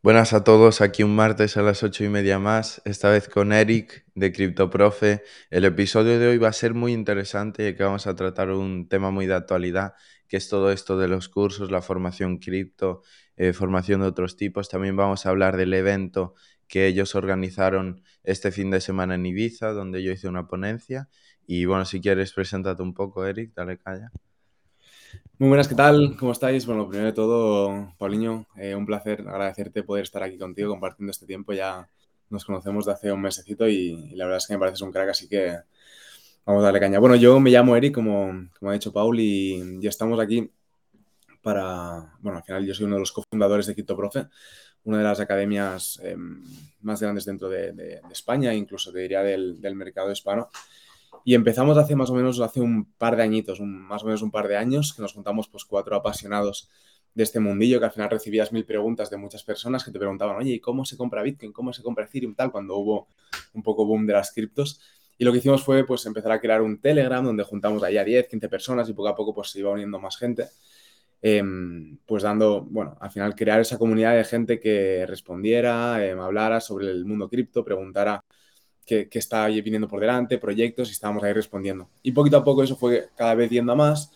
Buenas a todos, aquí un martes a las ocho y media más, esta vez con Eric de CryptoProfe. El episodio de hoy va a ser muy interesante ya que vamos a tratar un tema muy de actualidad, que es todo esto de los cursos, la formación cripto, eh, formación de otros tipos. También vamos a hablar del evento que ellos organizaron este fin de semana en Ibiza, donde yo hice una ponencia. Y bueno, si quieres, preséntate un poco, Eric, dale calla. Muy buenas, ¿qué tal? ¿Cómo estáis? Bueno, primero de todo, Paulinho, eh, un placer agradecerte poder estar aquí contigo compartiendo este tiempo. Ya nos conocemos de hace un mesecito y, la verdad es que me pareces un crack, así que vamos a darle caña. Bueno, yo me llamo Eric, como, ha dicho Paul, y, estamos aquí para, bueno, al final yo soy uno de los cofundadores de CryptoProfe, una de las academias em, más grandes dentro de, España, incluso te diría del mercado hispano. Y empezamos hace más o menos hace un par de añitos, más o menos un par de años, que nos juntamos pues cuatro apasionados de este mundillo, que al final recibías mil preguntas de muchas personas que te preguntaban, oye, ¿y cómo se compra Bitcoin? ¿Cómo se compra Ethereum? Tal, cuando hubo un poco boom de las criptos. Y lo que hicimos fue pues empezar a crear un Telegram donde juntamos ahí a 10, 15 personas y poco a poco pues se iba uniendo más gente. Em, pues dando, bueno, al final crear esa comunidad de gente que respondiera, em, hablara sobre el mundo cripto, preguntara que, que está viniendo por delante, proyectos y estábamos ahí respondiendo. Y poquito a poco eso fue cada vez yendo a más.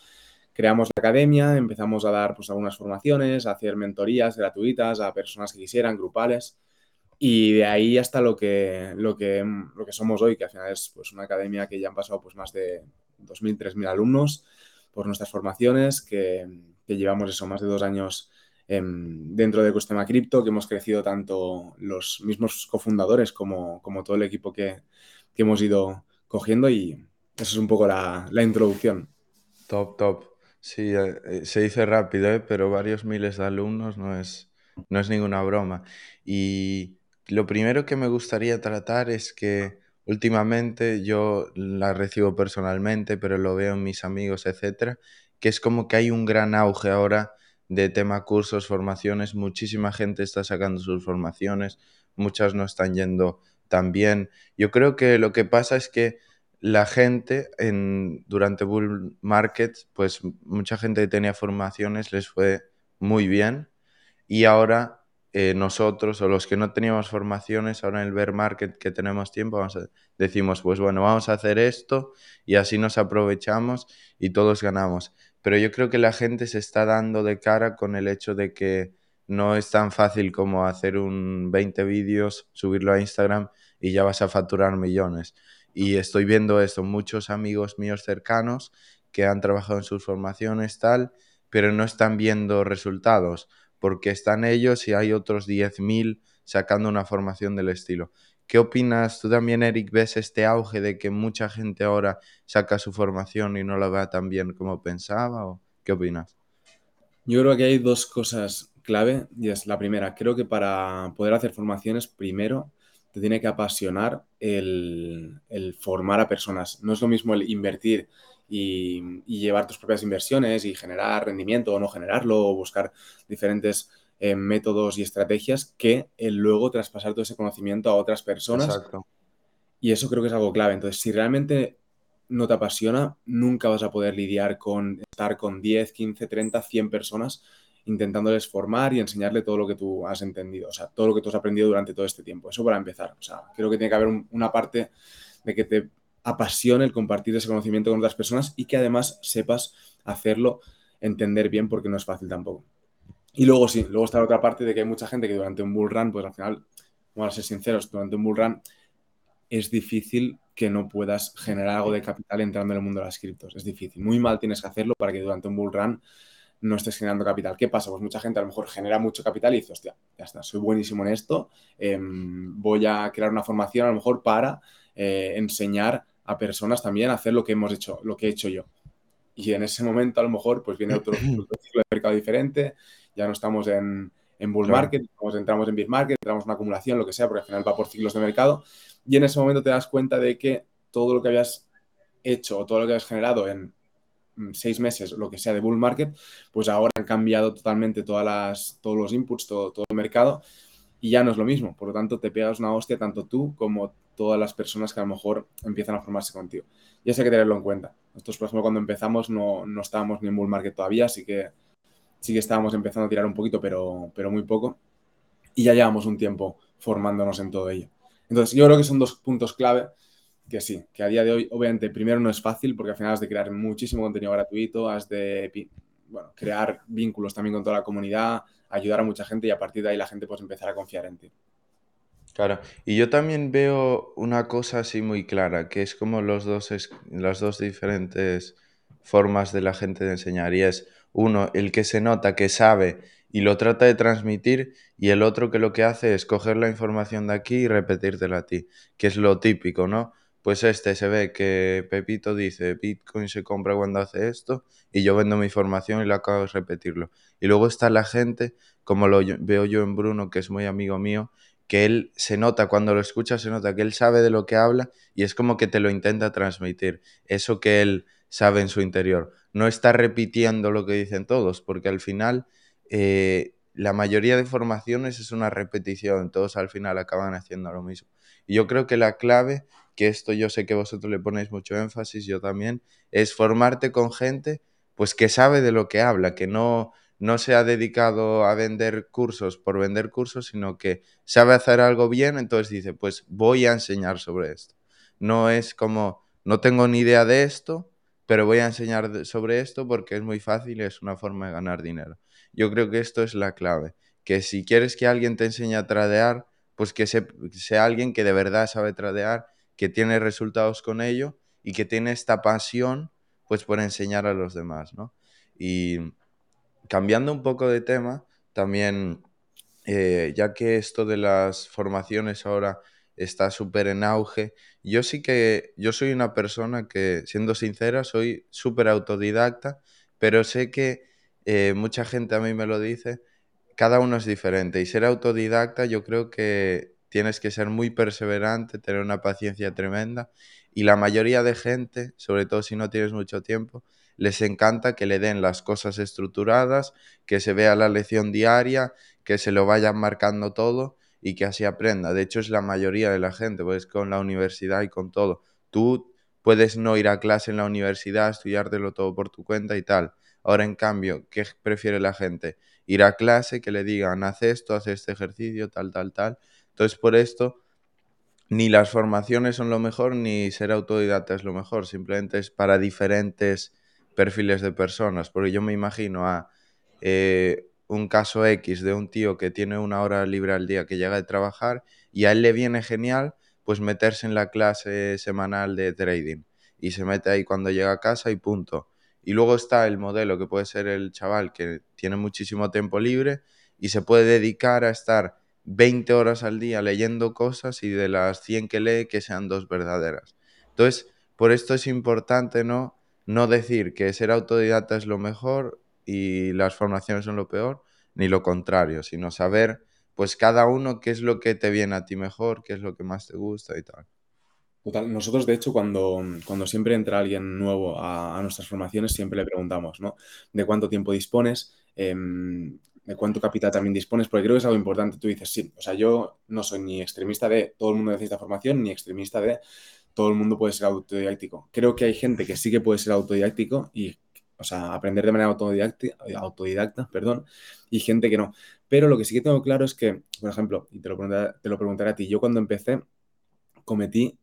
Creamos la academia, empezamos a dar pues, algunas formaciones, a hacer mentorías gratuitas a personas que quisieran, grupales. Y de ahí hasta lo que, lo que, lo que somos hoy, que al final es pues, una academia que ya han pasado pues, más de 2.000, 3.000 alumnos por nuestras formaciones, que, que llevamos eso, más de dos años dentro de Ecosistema Cripto, que hemos crecido tanto los mismos cofundadores como, como todo el equipo que, que, hemos ido cogiendo y eso es un poco la, la introducción. Top, top. Sí, eh, eh, se dice rápido, ¿eh? pero varios miles de alumnos no es, no es ninguna broma. Y lo primero que me gustaría tratar es que últimamente yo la recibo personalmente, pero lo veo en mis amigos, etcétera, que es como que hay un gran auge ahora de tema cursos, formaciones, muchísima gente está sacando sus formaciones, muchas no están yendo tan bien. Yo creo que lo que pasa es que la gente en, durante bull market, pues mucha gente que tenía formaciones les fue muy bien. Y ahora eh, nosotros o los que no teníamos formaciones, ahora en el bear market que tenemos tiempo, decimos, pues bueno, vamos a hacer esto y así nos aprovechamos y todos ganamos pero yo creo que la gente se está dando de cara con el hecho de que no es tan fácil como hacer un 20 vídeos, subirlo a Instagram y ya vas a facturar millones. Y estoy viendo esto, muchos amigos míos cercanos que han trabajado en sus formaciones tal, pero no están viendo resultados, porque están ellos y hay otros 10.000 sacando una formación del estilo. ¿Qué opinas? ¿Tú también, Eric, ves este auge de que mucha gente ahora saca su formación y no la vea tan bien como pensaba? ¿O qué opinas? Yo creo que hay dos cosas clave y es la primera, creo que para poder hacer formaciones, primero te tiene que apasionar el, formar a personas. No es lo mismo el invertir y, llevar tus propias inversiones y generar rendimiento o no generarlo o buscar diferentes eh, métodos y estrategias que el luego traspasar todo ese conocimiento a otras personas. Exacto. Y eso creo que es algo clave. Entonces, si realmente no te apasiona, nunca vas a poder lidiar con estar con 10, 15, 30, 100 personas intentándoles formar y enseñarle todo lo que tú has entendido, o sea, todo lo que tú has aprendido durante todo este tiempo. Eso para empezar. O sea, creo que tiene que haber una parte de que te apasione el compartir ese conocimiento con otras personas y que además sepas hacerlo entender bien porque no es fácil tampoco. Y luego sí, luego está la otra parte de que hay mucha gente que durante un bull run, pues al final, vamos a ser sinceros, durante un bull run es difícil que no puedas generar algo de capital entrando en el mundo de las criptos. Es difícil. Muy mal tienes que hacerlo para que durante un bull run no estés generando capital. ¿Qué pasa? Pues mucha gente a lo mejor genera mucho capital y dice, hostia, ya está, soy buenísimo en esto, em, voy a crear una formación a lo mejor para eh, enseñar a personas también a hacer lo que hemos hecho, lo que he hecho yo. Y en ese momento a lo mejor pues viene otro, otro ciclo de mercado diferente, ya no estamos en, en bull market, entramos en bear market, entramos en una acumulación, lo que sea, porque al final va por ciclos de mercado. Y en ese momento te das cuenta de que todo lo que habías hecho o todo lo que habías generado en mm, seis meses, lo que sea de bull market, pues ahora han cambiado totalmente todas las, todos los inputs, todo, todo el mercado y ya no es lo mismo. Por lo tanto, te pegas una hostia tanto tú como todas las personas que a lo mejor empiezan a formarse contigo. Y eso hay que tenerlo en cuenta. Nosotros, por ejemplo, cuando empezamos no, no estábamos ni en bull market todavía, así que sí que estábamos empezando a tirar un poquito, pero, pero muy poco. y ya llevamos un tiempo formándonos en todo ello. Entonces, yo creo que son dos puntos clave que sí, que a día de hoy, obviamente, primero no es fácil porque al final has de crear muchísimo contenido gratuito, has de bueno, crear vínculos también con toda la comunidad, ayudar a mucha gente y a partir de ahí la gente puede empezar a confiar en ti. Claro, y yo también veo una cosa así muy clara, que es como los dos las dos diferentes formas de la gente de enseñar, y es uno, el que se nota que sabe y lo trata de transmitir, y el otro que lo que hace es coger la información de aquí y repetírtela a ti, que es lo típico, ¿no? Pues este se ve que Pepito dice, Bitcoin se compra cuando hace esto, y yo vendo mi información y lo acabo de repetirlo. Y luego está la gente, como lo veo yo en Bruno, que es muy amigo mío, que él se nota, cuando lo escucha, se nota que él sabe de lo que habla y es como que te lo intenta transmitir, eso que él sabe en su interior. No está repitiendo lo que dicen todos, porque al final eh, la mayoría de formaciones es una repetición, todos al final acaban haciendo lo mismo. Y yo creo que la clave, que esto yo sé que vosotros le ponéis mucho énfasis, yo también, es formarte con gente pues que sabe de lo que habla, que no no se ha dedicado a vender cursos por vender cursos, sino que sabe hacer algo bien, entonces dice, pues voy a enseñar sobre esto. No es como, no tengo ni idea de esto, pero voy a enseñar sobre esto porque es muy fácil y es una forma de ganar dinero. Yo creo que esto es la clave, que si quieres que alguien te enseñe a tradear, pues que sea alguien que de verdad sabe tradear, que tiene resultados con ello y que tiene esta pasión pues por enseñar a los demás, ¿no? Y, cambiando un poco de tema, también, eh, ya que esto de las formaciones ahora está súper en auge, yo sí que, yo soy una persona que, siendo sincera, soy súper autodidacta, pero sé que eh, mucha gente a mí me lo dice, cada uno es diferente. Y ser autodidacta yo creo que tienes que ser muy perseverante, tener una paciencia tremenda. Y la mayoría de gente, sobre todo si no tienes mucho tiempo, les encanta que le den las cosas estructuradas, que se vea la lección diaria, que se lo vayan marcando todo y que así aprenda. De hecho, es la mayoría de la gente, pues con la universidad y con todo. Tú puedes no ir a clase en la universidad, estudiártelo todo por tu cuenta y tal. Ahora, en cambio, ¿qué prefiere la gente? Ir a clase, que le digan, haz esto, haz este ejercicio, tal, tal, tal. Entonces, por esto, ni las formaciones son lo mejor, ni ser autodidacta es lo mejor. Simplemente es para diferentes perfiles de personas, porque yo me imagino a eh, un caso X de un tío que tiene una hora libre al día que llega de trabajar y a él le viene genial pues meterse en la clase semanal de trading y se mete ahí cuando llega a casa y punto. Y luego está el modelo que puede ser el chaval que tiene muchísimo tiempo libre y se puede dedicar a estar 20 horas al día leyendo cosas y de las 100 que lee que sean dos verdaderas. Entonces, por esto es importante, ¿no? no decir que ser autodidacta es lo mejor y las formaciones son lo peor, ni lo contrario, sino saber pues cada uno qué es lo que te viene a ti mejor, qué es lo que más te gusta y tal. Total, nosotros de hecho cuando, cuando siempre entra alguien nuevo a, nuestras formaciones siempre le preguntamos, ¿no? ¿De cuánto tiempo dispones? Em, ¿De cuánto capital también dispones? Porque creo que es algo importante. Tú dices, sí, o sea, yo no soy ni extremista de todo el mundo necesita formación, ni extremista de todo el mundo puede ser autodidáctico. Creo que hay gente que sí que puede ser autodidáctico y, o sea, aprender de manera autodidacta, autodidacta perdón, y gente que no. Pero lo que sí que tengo claro es que, por ejemplo, y te lo preguntaré, te lo preguntaré a ti, yo cuando empecé cometí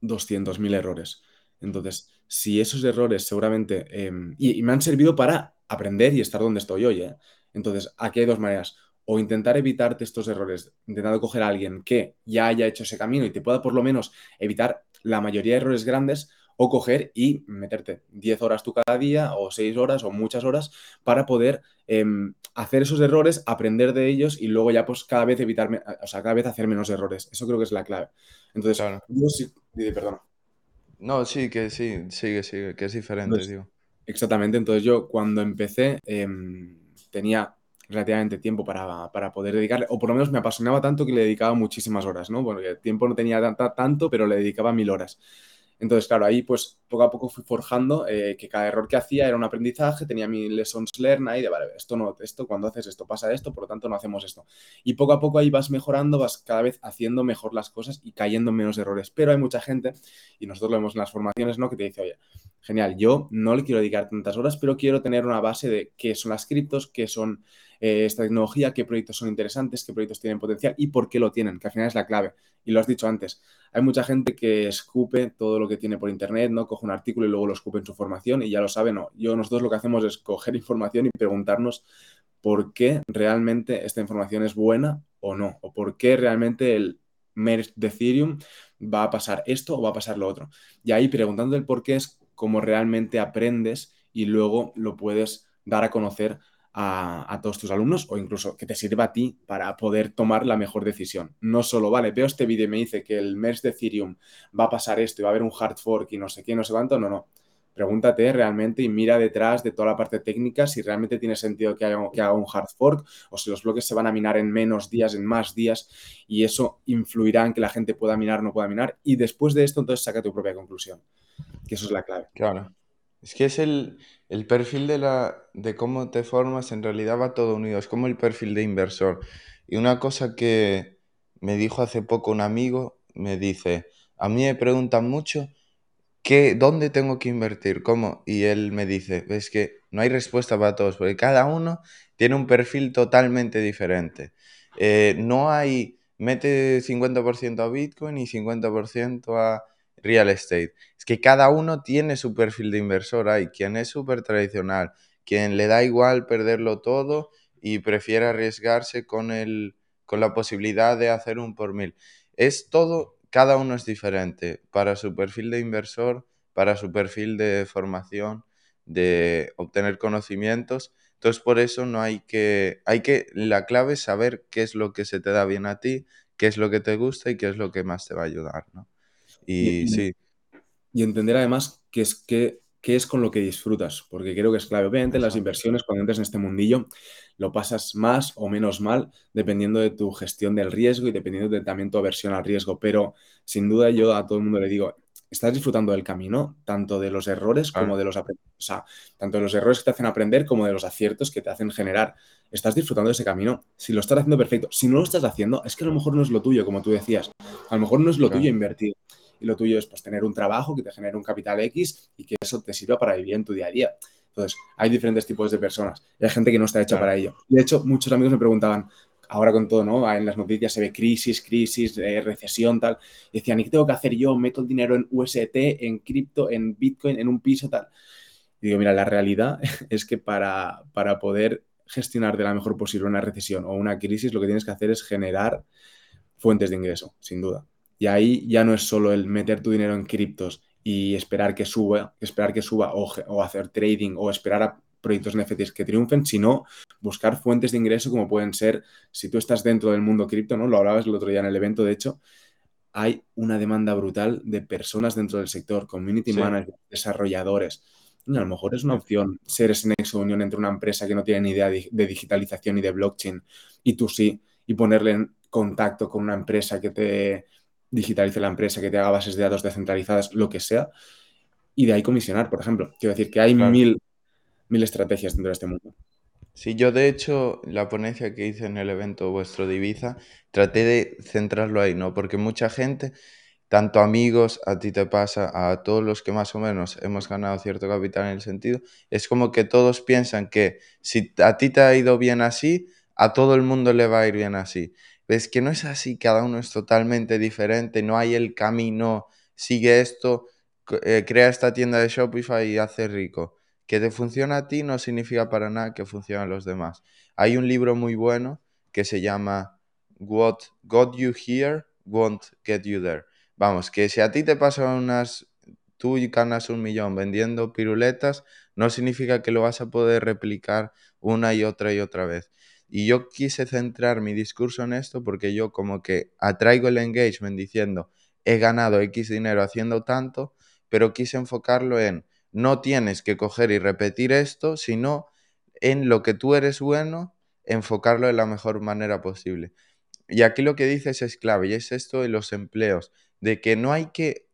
200.000 errores. Entonces, si esos errores seguramente, em, y, me han servido para aprender y estar donde estoy hoy, ¿eh? Entonces, aquí hay dos maneras o intentar evitarte estos errores, intentando coger a alguien que ya haya hecho ese camino y te pueda por lo menos evitar la mayoría de errores grandes o coger y meterte 10 horas tú cada día o 6 horas o muchas horas para poder em, hacer esos errores, aprender de ellos y luego ya pues cada vez evitar, o sea, cada vez hacer menos errores. Eso creo que es la clave. Entonces, yo sí, perdón. No, sí, que sí, sigue, sigue, que es diferente, digo. Exactamente, entonces yo cuando empecé em, tenía relativamente tiempo para, para, poder dedicarle, o por lo menos me apasionaba tanto que le dedicaba muchísimas horas, ¿no? Bueno, el tiempo no tenía tanto, pero le dedicaba mil horas. Entonces, claro, ahí pues poco a poco fui forjando eh, que cada error que hacía era un aprendizaje, tenía mi lessons learned ahí de, vale, esto no, esto cuando haces esto pasa esto, por lo tanto no hacemos esto. Y poco a poco ahí vas mejorando, vas cada vez haciendo mejor las cosas y cayendo en menos errores. Pero hay mucha gente, y nosotros lo vemos en las formaciones, ¿no? Que te dice, oye, genial, yo no le quiero dedicar tantas horas, pero quiero tener una base de qué son las criptos, qué son eh, esta tecnología, qué proyectos son interesantes, qué proyectos tienen potencial y por qué lo tienen, que al final es la clave. Y lo has dicho antes, hay mucha gente que escupe todo lo que tiene por internet, ¿no? Coge un artículo y luego lo escupe en su formación y ya lo sabe, no. Yo, nosotros lo que hacemos es coger información y preguntarnos por qué realmente esta información es buena o no, o por qué realmente el merge de Ethereum va a pasar esto o va a pasar lo otro. Y ahí preguntando el por qué es como realmente aprendes y luego lo puedes dar a conocer a, todos tus alumnos o incluso que te sirva a ti para poder tomar la mejor decisión. No solo, vale, veo este vídeo y me dice que el merge de Ethereum va a pasar esto y va a haber un hard fork y no sé qué, no sé cuánto, no, no. Pregúntate realmente y mira detrás de toda la parte técnica si realmente tiene sentido que haga, que haga un hard fork o si los bloques se van a minar en menos días, en más días y eso influirá en que la gente pueda minar o no pueda minar y después de esto entonces saca tu propia conclusión, que eso es la clave. Claro. Es que es el, perfil de, la, de cómo te formas, en realidad va todo unido, es como el perfil de inversor. Y una cosa que me dijo hace poco un amigo, me dice, a mí me preguntan mucho, ¿qué, ¿dónde tengo que invertir? ¿Cómo? Y él me dice, es que no hay respuesta para todos, porque cada uno tiene un perfil totalmente diferente. Eh, no hay, mete 50% a Bitcoin y 50% a real estate. Es que cada uno tiene su perfil de inversor. Hay quien es súper tradicional, quien le da igual perderlo todo y prefiere arriesgarse con, el, con la posibilidad de hacer un por mil. Es todo, cada uno es diferente para su perfil de inversor, para su perfil de formación, de obtener conocimientos. Entonces, por eso no hay que, hay que, la clave es saber qué es lo que se te da bien a ti, qué es lo que te gusta y qué es lo que más te va a ayudar, ¿no? Y, sí. Y entender además qué es, qué, qué es con lo que disfrutas, porque creo que es clave. Obviamente, las inversiones, cuando entres en este mundillo, lo pasas más o menos mal dependiendo de tu gestión del riesgo y dependiendo de también tu aversión al riesgo. Pero sin duda, yo a todo el mundo le digo, estás disfrutando del camino, tanto de los errores como de los o sea, tanto de los errores que te hacen aprender como de los aciertos que te hacen generar. Estás disfrutando de ese camino. Si lo estás haciendo perfecto, si no lo estás haciendo, es que a lo mejor no es lo tuyo, como tú decías. A lo mejor no es lo tuyo invertir y lo tuyo es pues, tener un trabajo que te genere un capital X y que eso te sirva para vivir en tu día a día. Entonces, hay diferentes tipos de personas y hay gente que no está hecha para ello. De hecho, muchos amigos me preguntaban, ahora con todo, ¿no? En las noticias se ve crisis, crisis, eh, recesión, tal. Y decían, ¿y qué tengo que hacer yo? Meto el dinero en UST, en cripto, en Bitcoin, en un piso, tal. Y digo, mira, la realidad es que para, para poder gestionar de la mejor posible una recesión o una crisis, lo que tienes que hacer es generar fuentes de ingreso, sin duda. Y ahí ya no es solo el meter tu dinero en criptos y esperar que suba, esperar que suba o, hacer trading o esperar a proyectos NFTs que triunfen, sino buscar fuentes de ingreso como pueden ser, si tú estás dentro del mundo cripto, ¿no? Lo hablabas el otro día en el evento, de hecho, hay una demanda brutal de personas dentro del sector, community managers, desarrolladores. a lo mejor es una opción ser ese nexo de unión entre una empresa que no tiene ni idea de, de digitalización y de blockchain y tú sí, y ponerle en contacto con una empresa que te digitalice la empresa, que te haga bases de datos descentralizadas, lo que sea, y de ahí comisionar, por ejemplo. Quiero decir que hay mil, mil estrategias dentro de este mundo. Sí, yo de hecho, la ponencia que hice en el evento vuestro de Ibiza, traté de centrarlo ahí, ¿no? Porque mucha gente, tanto amigos, a ti te pasa, a todos los que más o menos hemos ganado cierto capital en el sentido, es como que todos piensan que si a ti te ha ido bien así, a todo el mundo le va a ir bien así. Ves que no es así, cada uno es totalmente diferente, no hay el camino, sigue esto, eh, crea esta tienda de Shopify y hace rico. Que te funciona a ti no significa para nada que funcione a los demás. Hay un libro muy bueno que se llama What Got You Here Won't Get You There. Vamos, que si a ti te pasan unas, tú ganas un millón vendiendo piruletas, no significa que lo vas a poder replicar una y otra y otra vez. Y yo quise centrar mi discurso en esto porque yo como que atraigo el engagement diciendo, he ganado X dinero haciendo tanto, pero quise enfocarlo en, no tienes que coger y repetir esto, sino en lo que tú eres bueno, enfocarlo de la mejor manera posible. Y aquí lo que dices es clave, y es esto de los empleos, de que no hay que,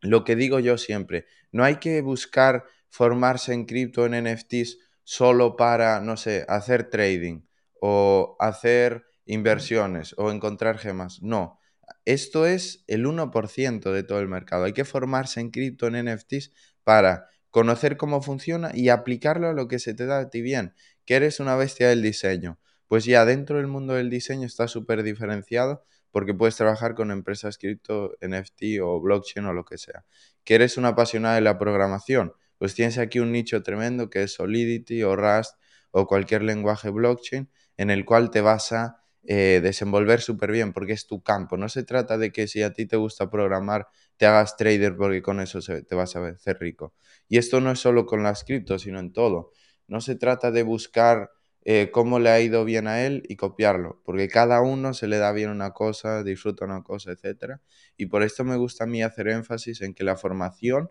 lo que digo yo siempre, no hay que buscar formarse en cripto, en NFTs, solo para, no sé, hacer trading o hacer inversiones o encontrar gemas. No, esto es el 1% de todo el mercado. Hay que formarse en cripto, en NFTs, para conocer cómo funciona y aplicarlo a lo que se te da a ti bien. que eres una bestia del diseño. Pues ya dentro del mundo del diseño está súper diferenciado porque puedes trabajar con empresas cripto, NFT o blockchain o lo que sea. Que eres una apasionada de la programación, pues tienes aquí un nicho tremendo que es Solidity o Rust o cualquier lenguaje blockchain en el cual te vas a eh, desenvolver súper bien porque es tu campo. No se trata de que si a ti te gusta programar, te hagas trader porque con eso te vas a hacer rico. Y esto no es solo con las criptos, sino en todo. No se trata de buscar eh, cómo le ha ido bien a él y copiarlo, porque cada uno se le da bien una cosa, disfruta una cosa, etc. Y por esto me gusta a mí hacer énfasis en que la formación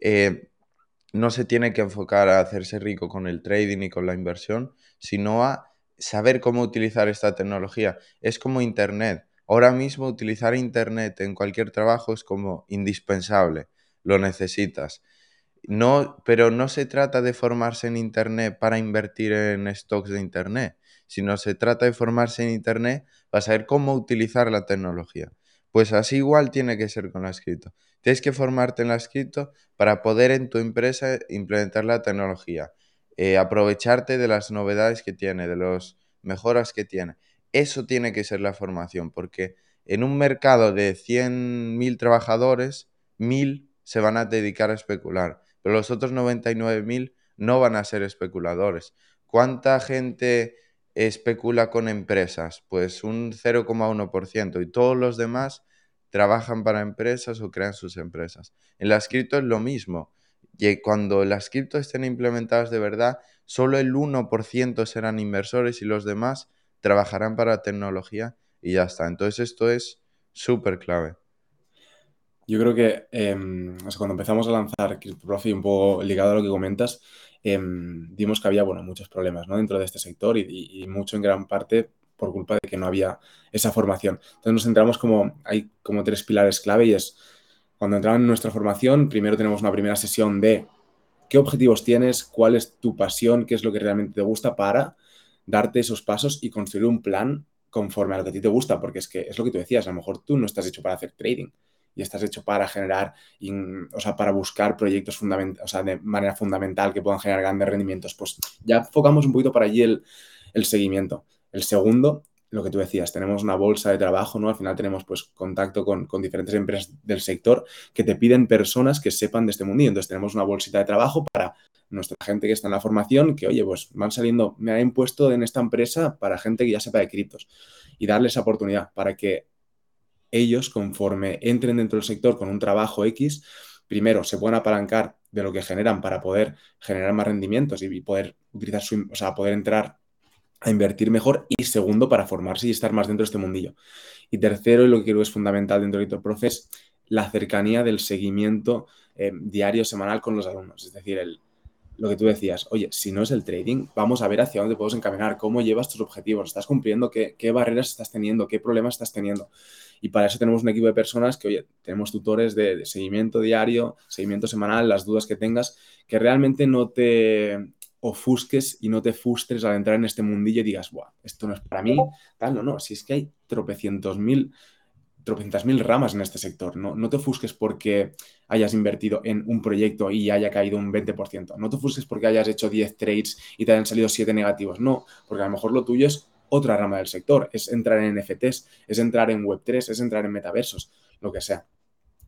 eh, no se tiene que enfocar a hacerse rico con el trading y con la inversión, sino a saber cómo utilizar esta tecnología. Es como Internet. Ahora mismo utilizar Internet en cualquier trabajo es como indispensable. Lo necesitas. No, pero no se trata de formarse en Internet para invertir en stocks de Internet, sino se trata de formarse en Internet para saber cómo utilizar la tecnología. Pues así igual tiene que ser con la escrito. Tienes que formarte en la escrito para poder en tu empresa implementar la tecnología. Eh, aprovecharte de las novedades que tiene, de las mejoras que tiene. Eso tiene que ser la formación, porque en un mercado de 100.000 trabajadores, 1.000 se van a dedicar a especular, pero los otros 99.000 no van a ser especuladores. ¿Cuánta gente especula con empresas? Pues un 0,1% y todos los demás trabajan para empresas o crean sus empresas. En la escrito es lo mismo y cuando las cripto estén implementadas de verdad, solo el 1% serán inversores y los demás trabajarán para tecnología y ya está. Entonces esto es súper clave. Yo creo que em, cuando empezamos a lanzar CryptoProfi, un poco ligado a lo que comentas, eh, dimos que había bueno, muchos problemas ¿no? dentro de este sector y, y, mucho en gran parte por culpa de que no había esa formación. Entonces nos centramos como, hay como tres pilares clave y es cuando entramos en nuestra formación, primero tenemos una primera sesión de qué objetivos tienes, cuál es tu pasión, qué es lo que realmente te gusta para darte esos pasos y construir un plan conforme a lo que a ti te gusta, porque es que es lo que tú decías, a lo mejor tú no estás hecho para hacer trading y estás hecho para generar, o sea, para buscar proyectos o sea, de manera fundamental que puedan generar grandes rendimientos. Pues ya enfocamos un poquito para allí el seguimiento. El segundo lo que tú decías, tenemos una bolsa de trabajo, ¿no? Al final tenemos pues contacto con, diferentes empresas del sector que te piden personas que sepan de este mundillo. Entonces tenemos una bolsita de trabajo para nuestra gente que está en la formación, que oye, pues van saliendo, me han impuesto en esta empresa para gente que ya sepa de criptos y darles esa oportunidad para que ellos, conforme entren dentro del sector con un trabajo X, primero se puedan apalancar de lo que generan para poder generar más rendimientos y poder utilizar su, o sea, poder entrar a invertir mejor y segundo, para formarse y estar más dentro de este mundillo. Y tercero, y lo que creo es fundamental dentro de Profe es la cercanía del seguimiento eh, diario, semanal con los alumnos. Es decir, el, lo que tú decías, oye, si no es el trading, vamos a ver hacia dónde podemos encaminar, cómo llevas tus objetivos, estás cumpliendo, qué, qué barreras estás teniendo, qué problemas estás teniendo. Y para eso tenemos un equipo de personas que, oye, tenemos tutores de seguimiento diario, seguimiento semanal, las dudas que tengas, que realmente no te, ofusques y no te frustres al entrar en este mundillo y digas, Buah, esto no es para mí, tal, no, no, si es que hay tropecientos mil, tropecientas mil ramas en este sector, no, no te ofusques porque hayas invertido en un proyecto y haya caído un 20%, no te ofusques porque hayas hecho 10 trades y te hayan salido 7 negativos, no, porque a lo mejor lo tuyo es otra rama del sector, es entrar en NFTs, es entrar en Web3, es entrar en metaversos, lo que sea.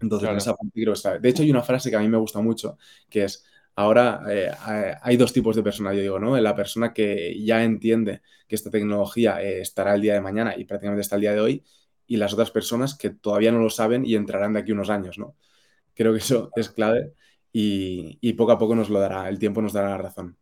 Entonces, esa parte De hecho, hay una frase que a mí me gusta mucho, que es, Ahora eh, hay dos tipos de personas, yo digo, ¿no? La persona que ya entiende que esta tecnología eh, estará el día de mañana y prácticamente está el día de hoy, y las otras personas que todavía no lo saben y entrarán de aquí unos años, ¿no? Creo que eso es clave y, y poco a poco nos lo dará, el tiempo nos dará la razón.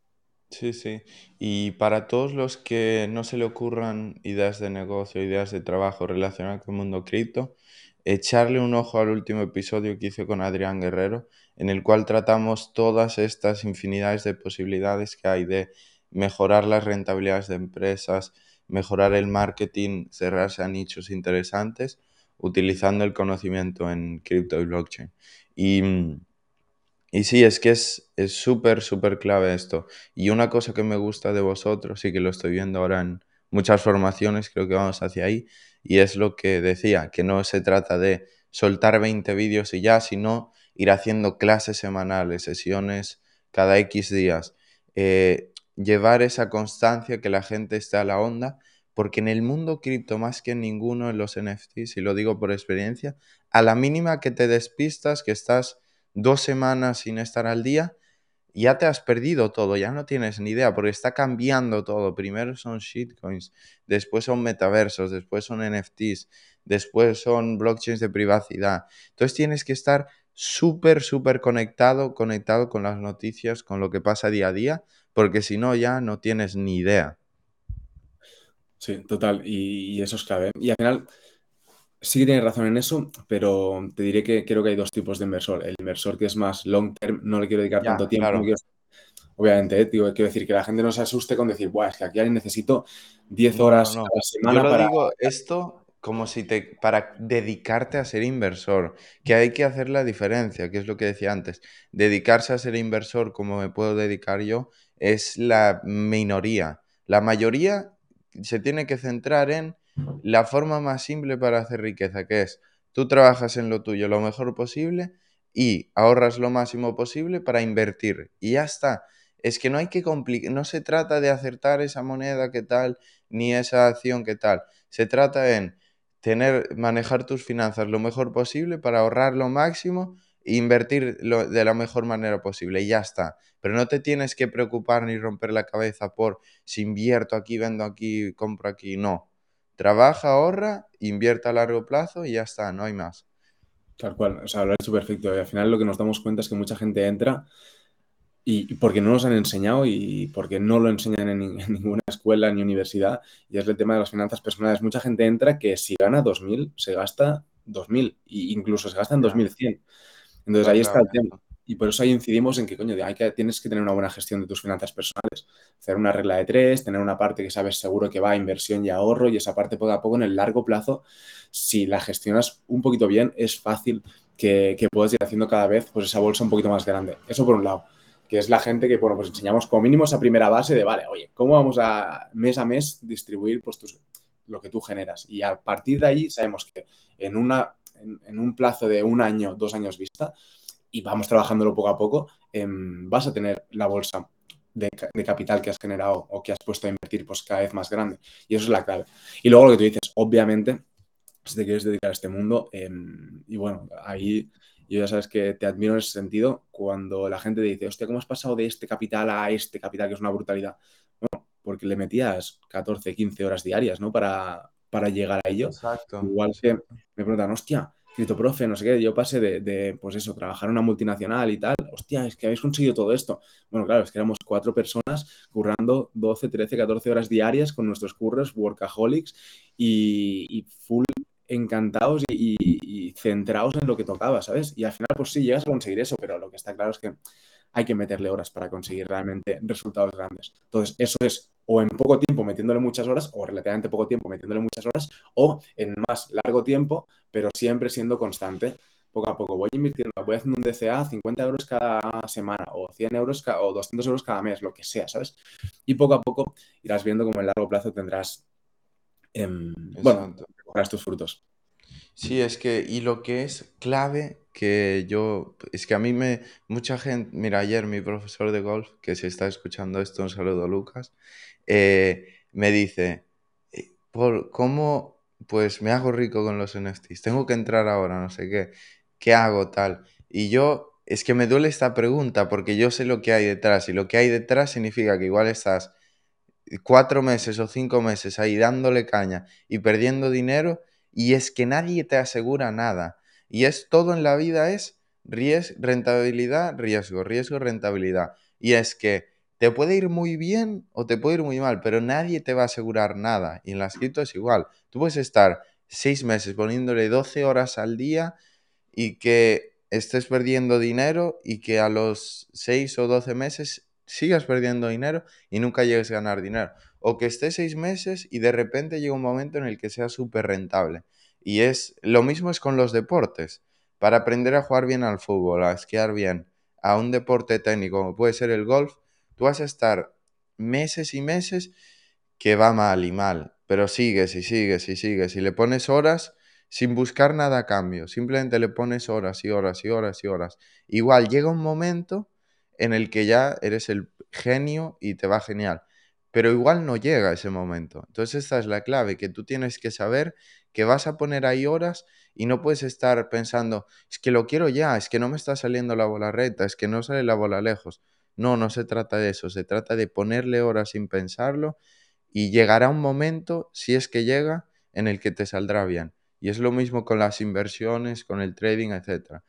Sí, sí. Y para todos los que no se le ocurran ideas de negocio, ideas de trabajo relacionadas con el mundo cripto, echarle un ojo al último episodio que hice con Adrián Guerrero, en el cual tratamos todas estas infinidades de posibilidades que hay de mejorar las rentabilidades de empresas, mejorar el marketing, cerrarse a nichos interesantes, utilizando el conocimiento en cripto y blockchain. Y, y sí, es que es súper, súper clave esto. Y una cosa que me gusta de vosotros y que lo estoy viendo ahora en muchas formaciones, creo que vamos hacia ahí, y es lo que decía, que no se trata de soltar 20 vídeos y ya, sino ir haciendo clases semanales, sesiones cada X días. Eh, llevar esa constancia, que la gente esté a la onda, porque en el mundo cripto, más que en ninguno en los NFTs, y lo digo por experiencia, a la mínima que te despistas, que estás dos semanas sin estar al día, ya te has perdido todo, ya no tienes ni idea, porque está cambiando todo. Primero son shitcoins, después son metaversos, después son NFTs, después son blockchains de privacidad. Entonces tienes que estar súper, súper conectado, conectado con las noticias, con lo que pasa día a día, porque si no ya no tienes ni idea. Sí, total, y, eso es clave. Y al final, sí que tienes razón en eso, pero te diré que creo que hay dos tipos de inversor. El inversor que es más long term, no le quiero dedicar tanto tiempo, obviamente, eh, quiero decir que la gente no se asuste con decir, Buah, es que aquí necesito 10 horas a la semana Yo lo digo esto como si te, para dedicarte a ser inversor, que hay que hacer la diferencia, que es lo que decía antes. Dedicarse a ser inversor como me puedo dedicar yo es la minoría. La mayoría se tiene que centrar en la forma más simple para hacer riqueza, que es tú trabajas en lo tuyo lo mejor posible y ahorras lo máximo posible para invertir. Y ya está. Es que no hay que complicar, no se trata de acertar esa moneda que tal, ni esa acción que tal. Se trata en tener, manejar tus finanzas lo mejor posible para ahorrar lo máximo e invertir de la mejor manera posible y ya está. Pero no te tienes que preocupar ni romper la cabeza por si invierto aquí, vendo aquí, compro aquí. No. Trabaja, ahorra, invierta a largo plazo y ya está, no hay más. Tal cual, o sea, lo has hecho perfecto. Y al final lo que nos damos cuenta es que mucha gente entra y porque no nos han enseñado y porque no lo enseñan en, ninguna escuela ni universidad, y es el tema de las finanzas personales. Mucha gente entra que si gana 2.000, se gasta 2.000 e incluso se gasta en 2.100. Entonces ahí está el tema. Y por eso ahí incidimos en que, coño, hay que, tienes que tener una buena gestión de tus finanzas personales. Hacer una regla de tres, tener una parte que sabes seguro que va a inversión y ahorro, y esa parte poco a poco en el largo plazo, si la gestionas un poquito bien, es fácil que, que puedas ir haciendo cada vez pues, esa bolsa un poquito más grande. Eso por un lado que es la gente que, bueno, pues enseñamos como mínimo esa primera base de, vale, oye, ¿cómo vamos a mes a mes distribuir pues, lo que tú generas? Y a partir de ahí sabemos que en, una, en, un plazo de un año, dos años vista, y vamos trabajándolo poco a poco, em, vas a tener la bolsa de, capital que has generado o que has puesto a invertir pues cada vez más grande. Y eso es la clave. Y luego lo que tú dices, obviamente, si te quieres dedicar a este mundo, em, y bueno, ahí yo ya sabes que te admiro en ese sentido cuando la gente te dice, hostia, ¿cómo has pasado de este capital a este capital, que es una brutalidad? Bueno, porque le metías 14, 15 horas diarias, ¿no? Para, para llegar a ello. Exacto. Igual que me preguntan, hostia, profe, no sé qué, yo pasé de, pues eso, trabajar en una multinacional y tal, hostia, es que habéis conseguido todo esto. Bueno, claro, es que éramos cuatro personas currando 12, 13, 14 horas diarias con nuestros curros, workaholics y, y full encantados y, centrados en lo que tocaba, ¿sabes? Y al final, pues sí, llegas a conseguir eso, pero lo que está claro es que hay que meterle horas para conseguir realmente resultados grandes. Entonces, eso es o en poco tiempo metiéndole muchas horas, o relativamente poco tiempo metiéndole muchas horas, o en más largo tiempo, pero siempre siendo constante. Poco a poco voy invirtiendo, voy haciendo un DCA 50 euros cada semana, o 100 euros o 200 euros cada mes, lo que sea, ¿sabes? Y poco a poco irás viendo cómo en largo plazo tendrás Em, bueno, estos frutos. Sí, es que, y lo que es clave que yo, es que a mí me, mucha gente, mira, ayer mi profesor de golf, que se está escuchando esto, un saludo Lucas, eh, me dice, eh, por cómo, pues me hago rico con los NFTs, tengo que entrar ahora, no sé qué, ¿qué hago tal? Y yo, es que me duele esta pregunta porque yo sé lo que hay detrás y lo que hay detrás significa que igual estás cuatro meses o cinco meses ahí dándole caña y perdiendo dinero y es que nadie te asegura nada. Y es todo en la vida es rentabilidad, riesgo, riesgo, rentabilidad. Y es que te puede ir muy bien o te puede ir muy mal, pero nadie te va a asegurar nada. Y en las cripto es igual. Tú puedes estar seis meses poniéndole 12 horas al día y que estés perdiendo dinero y que a los seis o 12 meses sigas perdiendo dinero y nunca llegues a ganar dinero. O que estés seis meses y de repente llega un momento en el que sea súper rentable. Y es lo mismo es con los deportes. Para aprender a jugar bien al fútbol, a esquiar bien, a un deporte técnico como puede ser el golf, tú vas a estar meses y meses que va mal y mal, pero sigues y sigues y sigues y le pones horas sin buscar nada a cambio, simplemente le pones horas y horas y horas y horas. Igual llega un momento en el que ya eres el genio y te va genial. Pero igual no llega ese momento. Entonces esta es la clave, que tú tienes que saber que vas a poner ahí horas y no puedes estar pensando, es que lo quiero ya, es que no me está saliendo la bola recta, es que no sale la bola lejos. No, no se trata de eso, se trata de ponerle horas sin pensarlo y llegará un momento, si es que llega, en el que te saldrá bien. Y es lo mismo con las inversiones, con el trading, etc.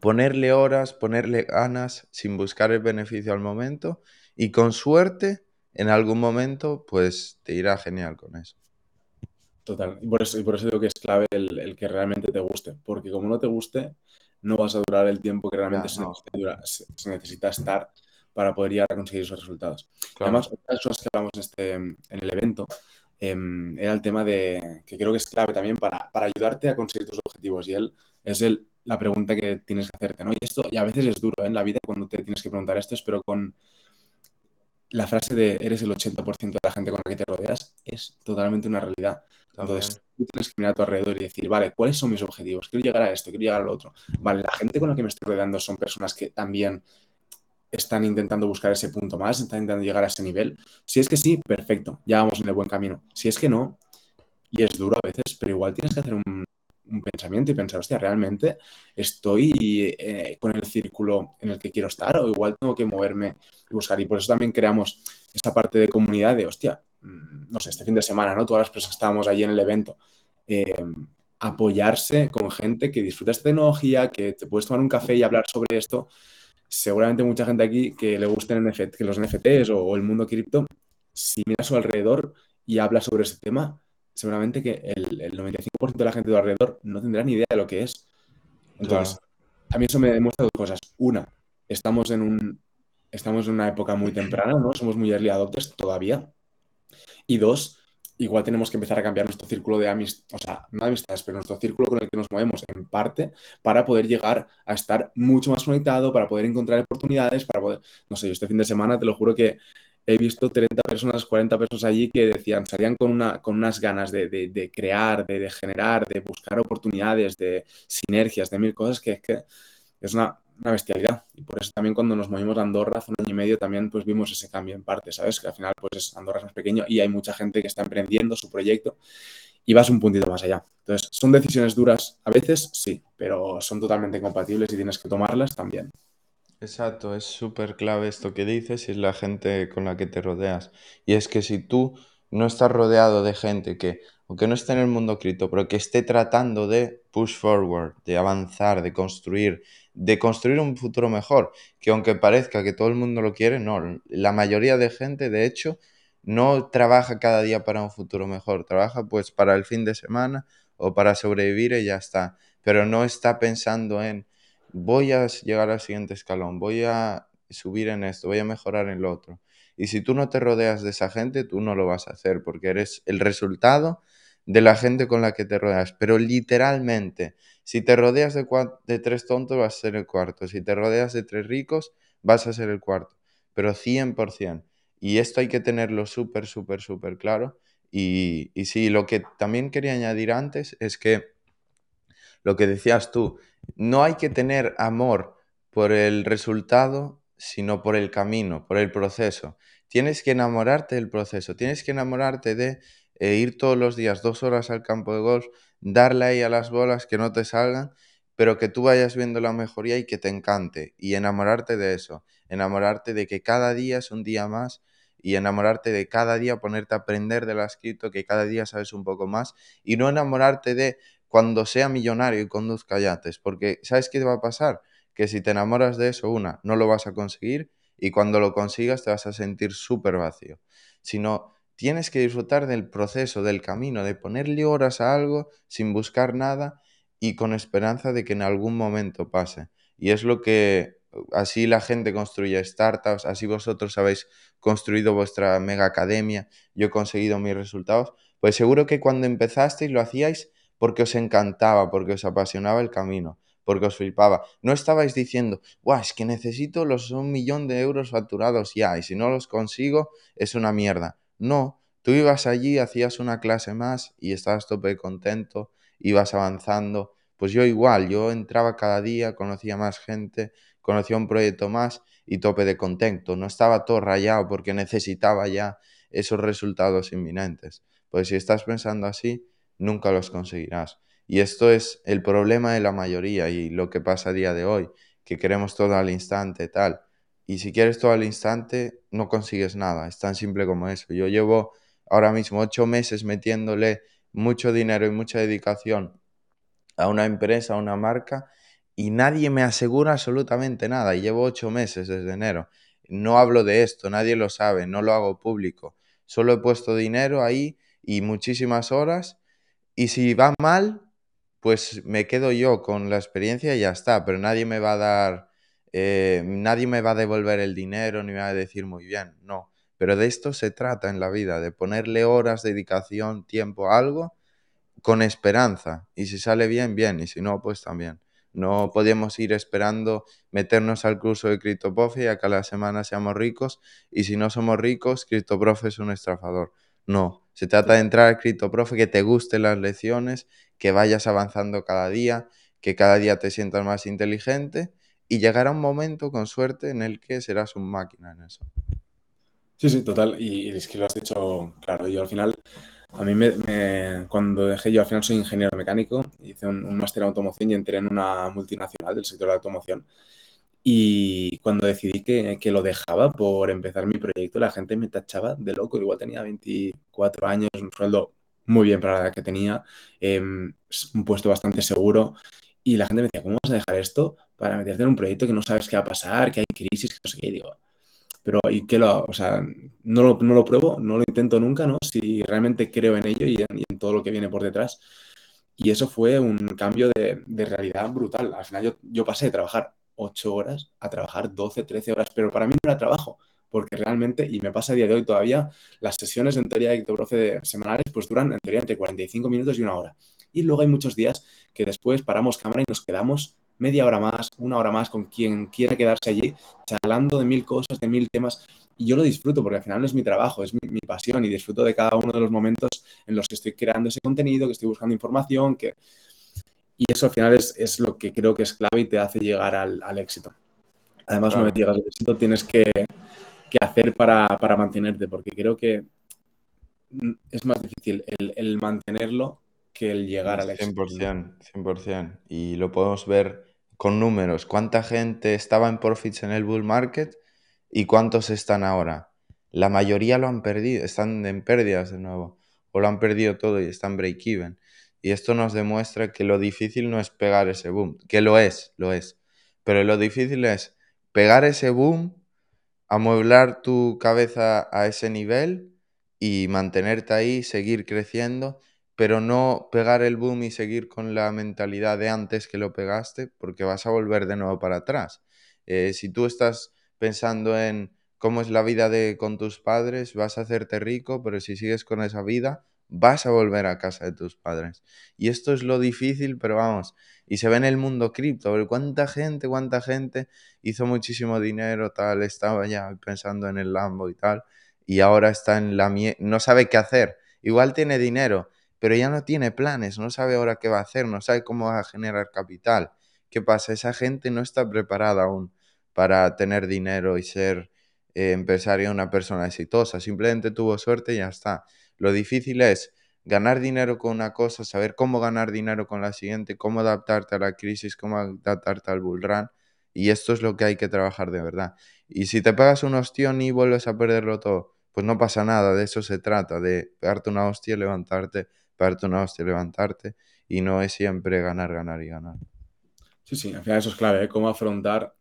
Ponerle horas, ponerle ganas sin buscar el beneficio al momento y con suerte, en algún momento, pues te irá genial con eso. Total. Y por eso, y por eso digo que es clave el, que realmente te guste. Porque como no te guste, no vas a durar el tiempo que realmente se, necesita, estar para poder llegar a conseguir esos resultados. Además, otra de las cosas que hablamos en, este, en el evento em, era el tema de, que creo que es clave también para, para ayudarte a conseguir tus objetivos. Y él es el, la pregunta que tienes que hacerte, ¿no? Y esto, y a veces es duro ¿eh? en la vida cuando te tienes que preguntar esto, pero con, la frase de eres el 80% de la gente con la que te rodeas es totalmente una realidad. Entonces, tú tienes que mirar a tu alrededor y decir, vale, ¿cuáles son mis objetivos? Quiero llegar a esto, quiero llegar al otro. Vale, la gente con la que me estoy rodeando son personas que también están intentando buscar ese punto más, están intentando llegar a ese nivel. Si es que sí, perfecto, ya vamos en el buen camino. Si es que no, y es duro a veces, pero igual tienes que hacer un, un pensamiento y pensar, hostia, realmente estoy eh, con el círculo en el que quiero estar o igual tengo que moverme y buscar. Y por eso también creamos esta parte de comunidad de, hostia, mm, no sé, este fin de semana, ¿no? Todas las personas que estábamos allí en el evento. Eh, apoyarse con gente que disfruta esta tecnología, que te puedes tomar un café y hablar sobre esto. Seguramente mucha gente aquí que le gusten que los NFTs o, o el mundo cripto, si mira a su alrededor y habla sobre ese tema, seguramente que el, el 95% de la gente de alrededor no tendrá ni idea de lo que es. Entonces, a mí eso me demuestra dos cosas. Una, estamos en, un, estamos en una época muy temprana, ¿no? Somos muy early adopters todavía. Y dos, igual tenemos que empezar a cambiar nuestro círculo de amistades, o sea, no de amistades, pero nuestro círculo con el que nos movemos en parte para poder llegar a estar mucho más conectado, para poder encontrar oportunidades, para poder, no sé, yo este fin de semana te lo juro que he visto 30 personas, 40 personas allí que decían, salían con, una, con unas ganas de, crear, de, generar, de buscar oportunidades, de sinergias, de mil cosas que es que es una, bestialidad. Y por eso también cuando nos movimos a Andorra hace un año y medio también pues vimos ese cambio en parte, ¿sabes? Que al final pues Andorra es más pequeño y hay mucha gente que está emprendiendo su proyecto y vas un puntito más allá. Entonces, ¿son decisiones duras? A veces sí, pero son totalmente compatibles y tienes que tomarlas también. Exacto, es súper clave esto que dices y es la gente con la que te rodeas. Y es que si tú no estás rodeado de gente que, aunque no esté en el mundo cripto, pero que esté tratando de push forward, de avanzar, de construir, de construir un futuro mejor, que aunque parezca que todo el mundo lo quiere, no, la mayoría de gente, de hecho, no trabaja cada día para un futuro mejor, trabaja pues para el fin de semana o para sobrevivir y ya está, pero no está pensando en voy a llegar al siguiente escalón, voy a subir en esto, voy a mejorar en lo otro. Y si tú no te rodeas de esa gente, tú no lo vas a hacer porque eres el resultado de la gente con la que te rodeas. Pero literalmente, si te rodeas de, tres tontos, vas a ser el cuarto. Si te rodeas de tres ricos, vas a ser el cuarto. Pero 100%. Y esto hay que tenerlo súper, súper, súper claro. Y, y sí, lo que también quería añadir antes es que lo que decías tú, no hay que tener amor por el resultado, sino por el camino, por el proceso. Tienes que enamorarte del proceso, tienes que enamorarte de eh, ir todos los días dos horas al campo de golf, darle ahí a las bolas que no te salgan, pero que tú vayas viendo la mejoría y que te encante y enamorarte de eso, enamorarte de que cada día es un día más y enamorarte de cada día ponerte a aprender de la escrito, que cada día sabes un poco más y no enamorarte de cuando sea millonario y conduzca yates, porque ¿sabes qué va a pasar? Que si te enamoras de eso, una, no lo vas a conseguir y cuando lo consigas te vas a sentir súper vacío, sino tienes que disfrutar del proceso, del camino, de ponerle horas a algo sin buscar nada y con esperanza de que en algún momento pase. Y es lo que así la gente construye startups, así vosotros habéis construido vuestra mega academia, yo he conseguido mis resultados, pues seguro que cuando empezasteis lo hacíais porque os encantaba, porque os apasionaba el camino, porque os flipaba. No estabais diciendo, guau, es que necesito los un millón de euros facturados ya, y si no los consigo, es una mierda. No, tú ibas allí, hacías una clase más y estabas tope contento, ibas avanzando. Pues yo igual, yo entraba cada día, conocía más gente, conocía un proyecto más y tope de contento, no estaba todo rayado porque necesitaba ya esos resultados inminentes. Pues si estás pensando así, nunca los conseguirás. Y esto es el problema de la mayoría y lo que pasa a día de hoy, que queremos todo al instante, tal. Y si quieres todo al instante, no consigues nada. Es tan simple como eso. Yo llevo ahora mismo ocho meses metiéndole mucho dinero y mucha dedicación a una empresa, a una marca, y nadie me asegura absolutamente nada. Y llevo ocho meses desde enero. No hablo de esto, nadie lo sabe, no lo hago público. Solo he puesto dinero ahí y muchísimas horas. Y si va mal, pues me quedo yo con la experiencia y ya está. Pero nadie me va a dar, eh, nadie me va a devolver el dinero ni me va a decir muy bien. No. Pero de esto se trata en la vida, de ponerle horas, dedicación, tiempo a algo con esperanza. Y si sale bien, bien. Y si no, pues también. No podemos ir esperando meternos al curso de CryptoProfe y a que a la semana seamos ricos. Y si no somos ricos, CryptoProfe es un estafador. No, se trata de entrar al CryptoProfe, que te gusten las lecciones, que vayas avanzando cada día, que cada día te sientas más inteligente y llegará un momento, con suerte, en el que serás un máquina en eso. Sí, sí, total. Y, es que lo has dicho, claro, yo al final, a mí me, cuando dejé, yo al final soy ingeniero mecánico, hice un, máster en automoción y entré en una multinacional del sector de automoción. Y cuando decidí que, que, lo dejaba por empezar mi proyecto, la gente me tachaba de loco. Igual tenía 24 años, un sueldo muy bien para la que tenía, em, un puesto bastante seguro. Y la gente me decía, ¿cómo vas a dejar esto para meterte en un proyecto que no sabes qué va a pasar, que hay crisis, que no sé qué? Y digo, pero ¿y qué lo O sea, no lo, no lo pruebo, no lo intento nunca, ¿no? Si realmente creo en ello y en, todo lo que viene por detrás. Y eso fue un cambio de, de realidad brutal. Al final yo, yo, pasé de trabajar 8 horas a trabajar 12, 13 horas, pero para mí no era trabajo, porque realmente, y me pasa a día de hoy todavía, las sesiones en teoría de Ectoprofe semanales pues duran en teoría entre 45 minutos y una hora. Y luego hay muchos días que después paramos cámara y nos quedamos media hora más, una hora más con quien quiera quedarse allí, charlando de mil cosas, de mil temas. Y yo lo disfruto porque al final no es mi trabajo, es mi, pasión y disfruto de cada uno de los momentos en los que estoy creando ese contenido, que estoy buscando información, que... Y eso al final es, lo que creo que es clave y te hace llegar al, éxito. Además, no una vez llegas al éxito, tienes que, hacer para, mantenerte, porque creo que es más difícil el, el mantenerlo que el llegar al éxito. 100%, 100%. Y lo podemos ver con números. ¿Cuánta gente estaba en profits en el bull market y cuántos están ahora? La mayoría lo han perdido, están en pérdidas de nuevo. O lo han perdido todo y están break-even. Y esto nos demuestra que lo difícil no es pegar ese boom, que lo es, lo es. Pero lo difícil es pegar ese boom, amueblar tu cabeza a ese nivel y mantenerte ahí, seguir creciendo pero no pegar el boom y seguir con la mentalidad de antes que lo pegaste, porque vas a volver de nuevo para atrás. Eh, si tú estás pensando en cómo es la vida de, con tus padres, vas a hacerte rico, pero si sigues con esa vida, vas a volver a casa de tus padres. Y esto es lo difícil, pero vamos, y se ve en el mundo cripto, cuánta gente, cuánta gente hizo muchísimo dinero, tal, estaba ya pensando en el Lambo y tal, y ahora está en la no sabe qué hacer. Igual tiene dinero, pero ya no tiene planes, no sabe ahora qué va a hacer, no sabe cómo va a generar capital. ¿Qué pasa? Esa gente no está preparada aún para tener dinero y ser eh, empresario, una persona exitosa. Simplemente tuvo suerte y ya está. Lo difícil es ganar dinero con una cosa, saber cómo ganar dinero con la siguiente, cómo adaptarte a la crisis, cómo adaptarte al bull run. Y esto es lo que hay que trabajar de verdad. Y si te pegas un ostión y vuelves a perderlo todo, pues no pasa nada, de eso se trata, de pegarte una hostia, levantarte pararte una hostia, levantarte y no es siempre ganar, ganar y ganar. Sí, sí, al final eso es clave, ¿eh? cómo afrontar.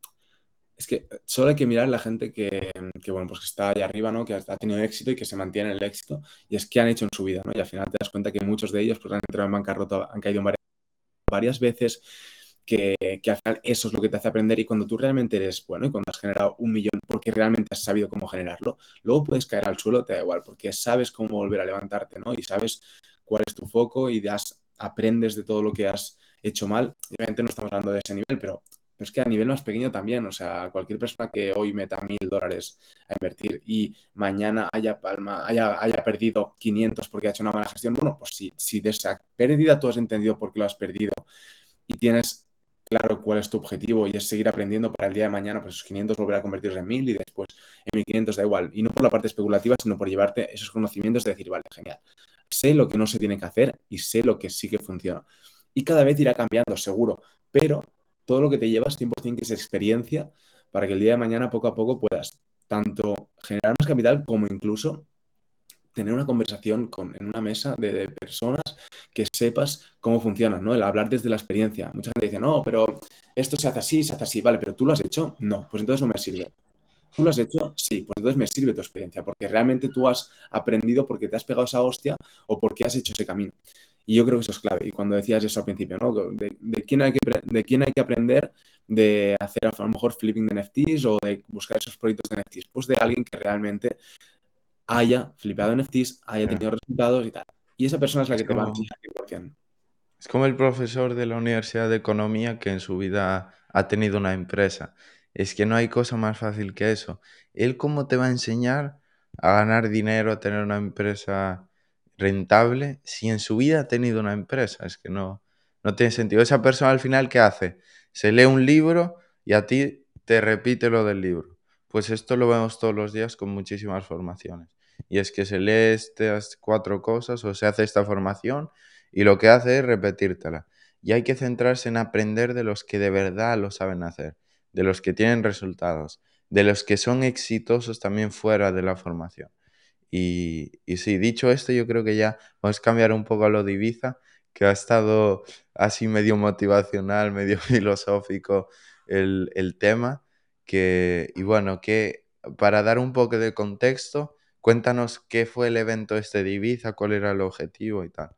Es que solo hay que mirar la gente que, bueno, pues que está ahí arriba, ¿no? Que ha tenido éxito y que se mantiene en el éxito. Y es que han hecho en su vida, ¿no? Y al final te das cuenta que muchos de ellos pues, han entrado en bancarrota, han caído en varias, varias veces, que, que, al final eso es lo que te hace aprender y cuando tú realmente eres bueno y cuando has generado un millón porque realmente has sabido cómo generarlo, luego puedes caer al suelo, te da igual, porque sabes cómo volver a levantarte, ¿no? Y sabes cuál es tu foco y das, aprendes de todo lo que has hecho mal. Obviamente no estamos hablando de ese nivel, pero es que a nivel más pequeño también, o sea, cualquier persona que hoy meta mil dólares a invertir y mañana haya, palma, haya, haya perdido 500 porque ha hecho una mala gestión, bueno, pues si, si de esa pérdida tú has entendido por qué lo has perdido y tienes claro cuál es tu objetivo y es seguir aprendiendo para el día de mañana, pues esos 500 volver a convertirse en 1000 y después en 1500 da igual. Y no por la parte especulativa, sino por llevarte esos conocimientos de decir, vale, genial, sé lo que no se tiene que hacer y sé lo que sí que funciona. Y cada vez irá cambiando, seguro, pero todo lo que te llevas 100% que es experiencia para que el día de mañana poco a poco puedas tanto generar más capital como incluso tener una conversación con, en una mesa de, personas que sepas cómo funcionan, ¿no? El hablar desde la experiencia. Mucha gente dice, no, pero esto se hace así, se hace así, vale, pero tú lo has hecho, no, pues entonces no me sirve. ¿Tú lo has hecho? Sí, pues entonces me sirve tu experiencia, porque realmente tú has aprendido porque te has pegado esa hostia o porque has hecho ese camino. Y yo creo que eso es clave. Y cuando decías eso al principio, ¿no? De, quién, hay que, de quién hay que aprender de hacer a lo mejor flipping de NFTs o de buscar esos proyectos de NFTs. Pues de alguien que realmente haya flipado NFTs, haya tenido resultados y tal. Y esa persona es la que te va a enseñar Es como el profesor de la Universidad de Economía que en su vida ha tenido una empresa. Es que no hay cosa más fácil que eso. Él cómo te va a enseñar a ganar dinero, a tener una empresa rentable si en su vida ha tenido una empresa. Es que no, no tiene sentido. Esa persona al final, ¿qué hace? Se lee un libro y a ti te repite lo del libro. Pues esto lo vemos todos los días con muchísimas formaciones. Y es que se lee estas cuatro cosas o se hace esta formación y lo que hace es repetírtela. Y hay que centrarse en aprender de los que de verdad lo saben hacer, de los que tienen resultados, de los que son exitosos también fuera de la formación. Y, y sí, dicho esto, yo creo que ya vamos a cambiar un poco a lo de Ibiza, que ha estado así medio motivacional, medio filosófico el, el tema. Que, y bueno, que para dar un poco de contexto, cuéntanos qué fue el evento este de Ibiza, cuál era el objetivo y tal.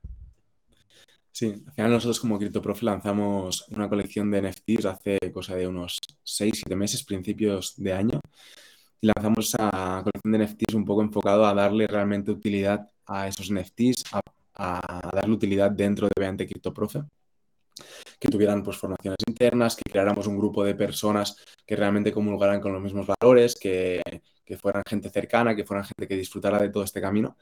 Sí, al final nosotros como CryptoProf lanzamos una colección de NFTs hace cosa de unos 6-7 meses, principios de año, lanzamos esa colección de NFTs un poco enfocado a darle realmente utilidad a esos NFTs, a, darle utilidad dentro de Beante CryptoProfe, que tuvieran pues, formaciones internas, que creáramos un grupo de personas que realmente comulgaran con los mismos valores, que, que fueran gente cercana, que fueran gente que disfrutara de todo este camino.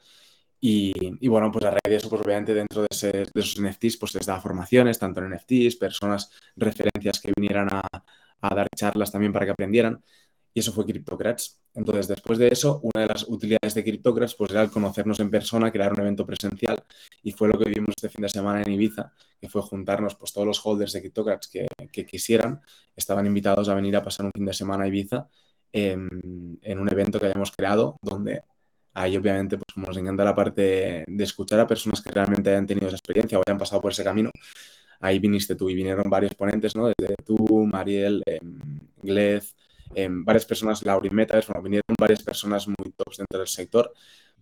Y, y, bueno, pues a raíz de eso, pues obviamente dentro de, de, esos NFTs, pues les daba formaciones, tanto en NFTs, personas, referencias que vinieran a, a dar charlas también para que aprendieran y eso fue Cryptocrats. Entonces, después de eso, una de las utilidades de Cryptocrats pues, era el conocernos en persona, crear un evento presencial y fue lo que vivimos este fin de semana en Ibiza, que fue juntarnos pues, todos los holders de Cryptocrats que, quisieran, estaban invitados a venir a pasar un fin de semana a Ibiza en, en un evento que habíamos creado donde ahí obviamente pues como nos encanta la parte de escuchar a personas que realmente hayan tenido esa experiencia o hayan pasado por ese camino, ahí viniste tú y vinieron varios ponentes, ¿no? Desde tú, Mariel, eh, Glez, varias personas, Lauri Metas, bueno, vinieron varias personas muy tops dentro del sector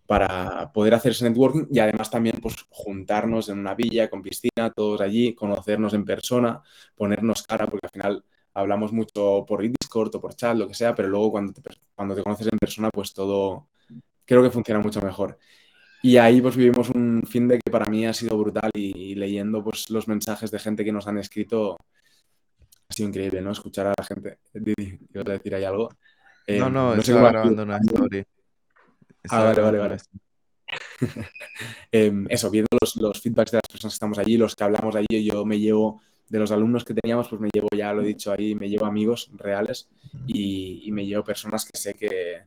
para poder hacer ese networking y además también pues juntarnos en una villa con piscina, todos allí, conocernos en persona, ponernos cara, porque al final hablamos mucho por Discord o por chat, lo que sea, pero luego cuando te, cuando te conoces en persona, pues todo creo que funciona mucho mejor. Y ahí pues vivimos un fin de que para mí ha sido brutal y, leyendo pues los mensajes de gente que nos han escrito, sido increíble, ¿no? Escuchar a la gente. Didi, ¿quieres decir ahí algo? Eh, no, no, no sé grabando una story. Ah, vale, vale, vale. eh, eso, viendo los, los, feedbacks de las personas que estamos allí, los que hablamos allí, yo me llevo, de los alumnos que teníamos, pues me llevo, ya lo he dicho ahí, me llevo amigos reales y, y me llevo personas que sé que,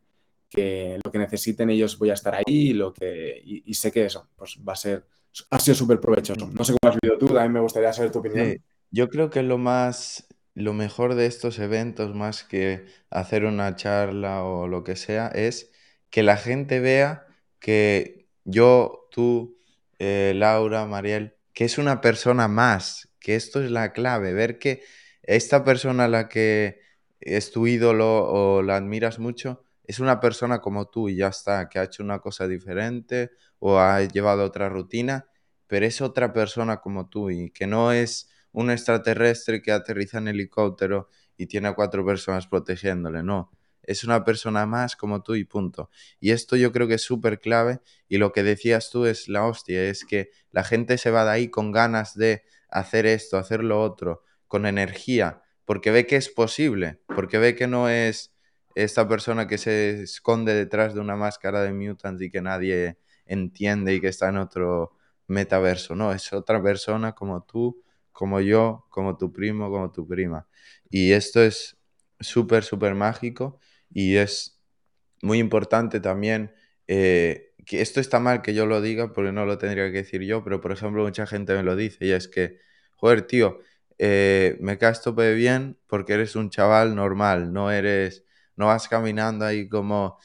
que, lo que necesiten ellos voy a estar ahí lo que, y, y sé que eso, pues va a ser, ha sido súper provechoso. No sé cómo has vivido tú, también me gustaría saber tu opinión. Sí, yo creo que lo más lo mejor de estos eventos, más que hacer una charla o lo que sea, es que la gente vea que yo, tú, eh, Laura, Mariel, que es una persona más, que esto es la clave, ver que esta persona a la que es tu ídolo o la admiras mucho, es una persona como tú y ya está, que ha hecho una cosa diferente o ha llevado otra rutina, pero es otra persona como tú y que no es un extraterrestre que aterriza en helicóptero y tiene a cuatro personas protegiéndole, no. Es una persona más como tú y punto. Y esto yo creo que es súper clave y lo que decías tú es la hostia, es que la gente se va de ahí con ganas de hacer esto, hacer lo otro, con energía, porque ve que es posible, porque ve que no es esta persona que se esconde detrás de una máscara de mutants y que nadie entiende y que está en otro metaverso, no, es otra persona como tú, como yo, como tu primo, como tu prima. Y esto es súper, súper mágico y es muy importante también, eh, que esto está mal que yo lo diga porque no lo tendría que decir yo, pero por ejemplo mucha gente me lo dice y es que, joder, tío, eh, me caes tope bien porque eres un chaval normal, no eres, no vas caminando ahí como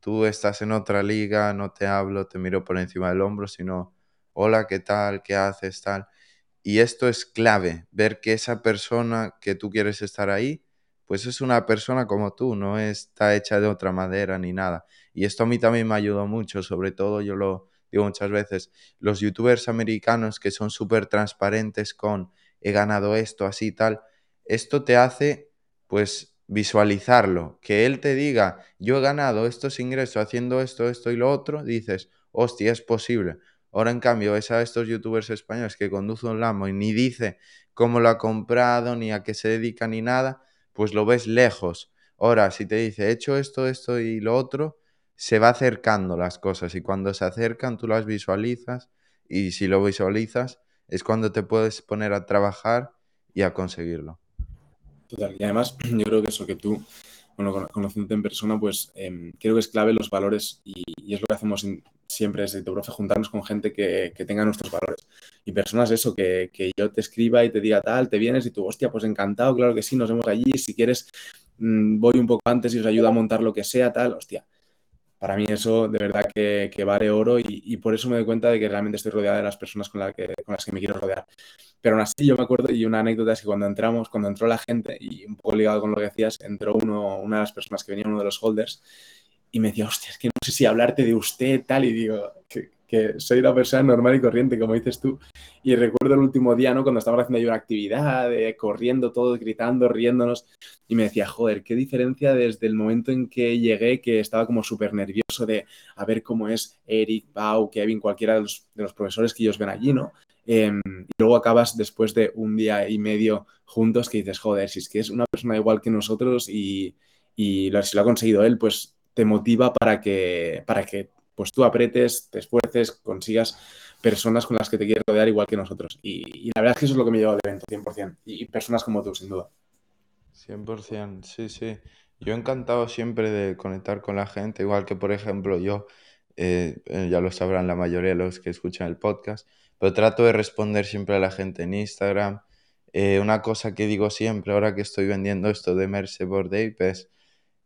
tú estás en otra liga, no te hablo, te miro por encima del hombro, sino, hola, ¿qué tal? ¿Qué haces? Tal. Y esto es clave, ver que esa persona que tú quieres estar ahí, pues es una persona como tú, no está hecha de otra madera ni nada. Y esto a mí también me ayudó mucho, sobre todo yo lo digo muchas veces, los youtubers americanos que son súper transparentes con he ganado esto, así tal, esto te hace pues visualizarlo, que él te diga yo he ganado estos ingresos haciendo esto, esto y lo otro, dices, hostia, es posible. Ahora, en cambio, ves a estos youtubers españoles que conducen un Lambo y ni dice cómo lo ha comprado, ni a qué se dedica, ni nada, pues lo ves lejos. Ahora, si te dice, he hecho esto, esto y lo otro, se va acercando las cosas y cuando se acercan tú las visualizas y si lo visualizas es cuando te puedes poner a trabajar y a conseguirlo. Total. Y además, yo creo que eso que tú, bueno, conociéndote en persona, pues em, creo que es clave los valores y, es lo que hacemos siempre tu profe, juntarnos con gente que, tenga nuestros valores. Y personas, eso, que, que, yo te escriba y te diga tal, te vienes y tú, hostia, pues encantado, claro que sí, nos vemos allí, si quieres, mm, voy un poco antes y os ayudo a montar lo que sea, tal, hostia para mí eso de verdad que, vale oro y, por eso me doy cuenta de que realmente estoy rodeada de las personas con, que, con las que me quiero rodear. Pero aún así yo me acuerdo y una anécdota es que cuando entramos, cuando entró la gente y un poco ligado con lo que decías, entró uno, una de las personas que venía, uno de los holders, y me decía, hostia, es que no sé si hablarte de usted tal y digo, que que soy una persona normal y corriente, como dices tú. Y recuerdo el último día, ¿no? Cuando estábamos haciendo ahí una actividad, corriendo todos, gritando, riéndonos, y me decía, joder, qué diferencia desde el momento en que llegué, que estaba como súper nervioso de a ver cómo es Eric, Pau, Kevin, cualquiera de los, de los profesores que ellos ven allí, ¿no? Em, y luego acabas después de un día y medio juntos que dices, joder, si es que es una persona igual que nosotros y, y si lo ha conseguido él, pues te motiva para que, para que pues tú apretes, te esfuerces, consigas personas con las que te quieres rodear igual que nosotros. Y, la verdad es que eso es lo que me lleva al evento, 100%. Y, personas como tú, sin duda. 100%, sí, sí. Yo he encantado siempre de conectar con la gente, igual que por ejemplo yo, eh, ya lo sabrán la mayoría de los que escuchan el podcast, pero trato de responder siempre a la gente en Instagram. Eh, una cosa que digo siempre, ahora que estoy vendiendo esto de Merce Board es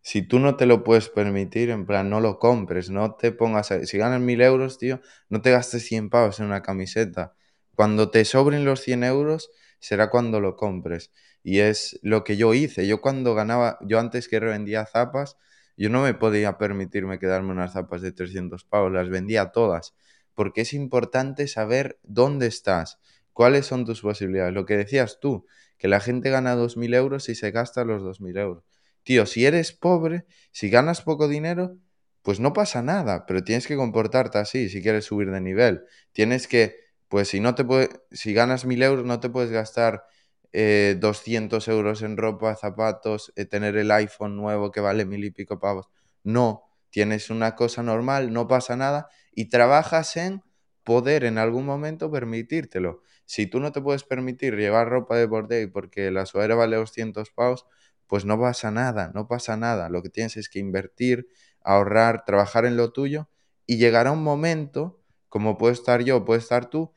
si tú no te lo puedes permitir, en plan, no lo compres, no te pongas, si ganas mil euros, tío, no te gastes 100 pavos en una camiseta. Cuando te sobren los 100 euros, será cuando lo compres. Y es lo que yo hice. Yo cuando ganaba, yo antes que revendía zapas, yo no me podía permitirme quedarme unas zapas de 300 pavos, las vendía todas. Porque es importante saber dónde estás, cuáles son tus posibilidades. Lo que decías tú, que la gente gana 2.000 euros y se gasta los 2.000 euros tío, si eres pobre, si ganas poco dinero, pues no pasa nada, pero tienes que comportarte así si quieres subir de nivel. Tienes que, pues si no te puede, si ganas mil euros, no te puedes gastar 200 eh, euros en ropa, zapatos, eh, tener el iPhone nuevo que vale mil y pico pavos. No, tienes una cosa normal, no pasa nada y trabajas en poder en algún momento permitírtelo. Si tú no te puedes permitir llevar ropa de bordé porque la suadera vale 200 pavos, pues no pasa nada, no pasa nada. Lo que tienes es que invertir, ahorrar, trabajar en lo tuyo y llegará un momento, como puedo estar yo, puede estar tú,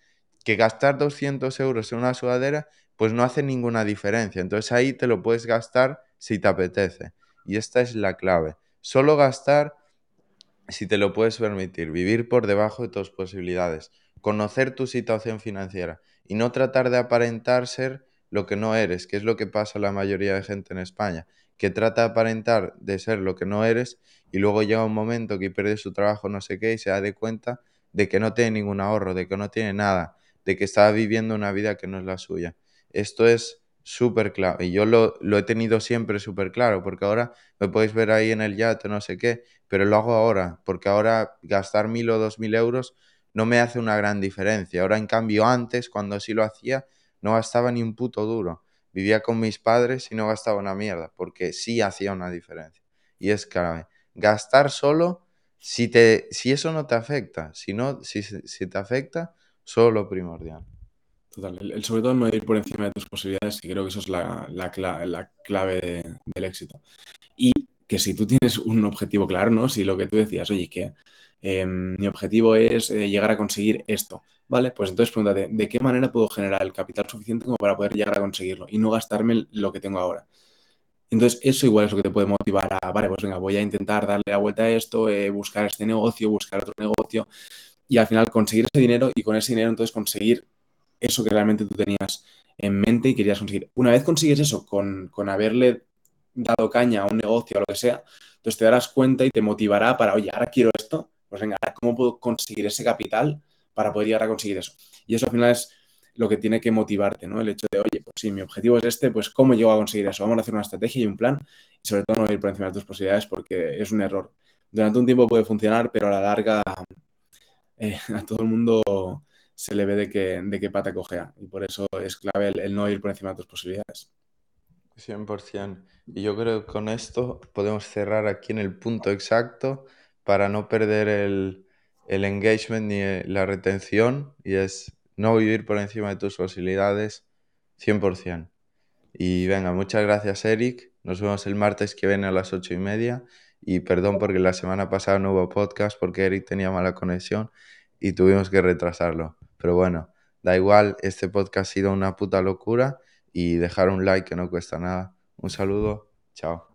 que gastar 200 euros en una sudadera pues no hace ninguna diferencia. Entonces ahí te lo puedes gastar si te apetece. Y esta es la clave. Solo gastar si te lo puedes permitir, vivir por debajo de tus posibilidades, conocer tu situación financiera y no tratar de aparentar ser lo que no eres, que es lo que pasa a la mayoría de gente en España, que trata de aparentar de ser lo que no eres y luego llega un momento que pierde su trabajo, no sé qué, y se da de cuenta de que no tiene ningún ahorro, de que no tiene nada, de que está viviendo una vida que no es la suya. Esto es súper claro y yo lo, lo, he tenido siempre súper claro porque ahora me podéis ver ahí en el yate no sé qué, pero lo hago ahora porque ahora gastar mil o dos mil euros no me hace una gran diferencia. Ahora en cambio antes cuando sí lo hacía no gastaba ni un puto duro. Vivía con mis padres y no gastaba una mierda, porque sí hacía una diferencia. Y es clave. Gastar solo, si, te, si eso no te afecta, si, no, si, si te afecta, solo lo primordial. total. El, sobre todo no ir por encima de tus posibilidades, y creo que eso es la, la, clave del éxito. Y que si tú tienes un objetivo claro, ¿no? Si lo que tú decías, oye, que em, mi objetivo es eh, llegar a conseguir esto, ¿vale? Pues entonces pregúntate, ¿de qué manera puedo generar el capital suficiente como para poder llegar a conseguirlo y no gastarme lo que tengo ahora? Entonces, eso igual es lo que te puede motivar a, vale, pues venga, voy a intentar darle la vuelta a esto, eh, buscar este negocio, buscar otro negocio y al final conseguir ese dinero y con ese dinero entonces conseguir eso que realmente tú tenías en mente y querías conseguir. Una vez consigues eso con, con haberle dado caña a un negocio o lo que sea, entonces te darás cuenta y te motivará para, oye, ahora quiero pues venga, ¿cómo puedo conseguir ese capital para poder llegar a conseguir eso? Y eso al final es lo que tiene que motivarte, ¿no? El hecho de, oye, pues sí, mi objetivo es este, pues ¿cómo llego a conseguir eso? Vamos a hacer una estrategia y un plan y sobre todo no ir por encima de tus posibilidades porque es un error. Durante un tiempo puede funcionar, pero a la larga eh, a todo el mundo se le ve de qué, de qué pata cojea y por eso es clave el, no ir por encima de tus posibilidades. 100%. Y yo creo que con esto podemos cerrar aquí en el punto exacto para no perder el, engagement ni la retención y es no vivir por encima de tus posibilidades 100%. Y venga, muchas gracias Eric. Nos vemos el martes que viene a las ocho y media. Y perdón porque la semana pasada no hubo podcast porque Eric tenía mala conexión y tuvimos que retrasarlo. Pero bueno, da igual, este podcast ha sido una puta locura y dejar un like que no cuesta nada. Un saludo, chao.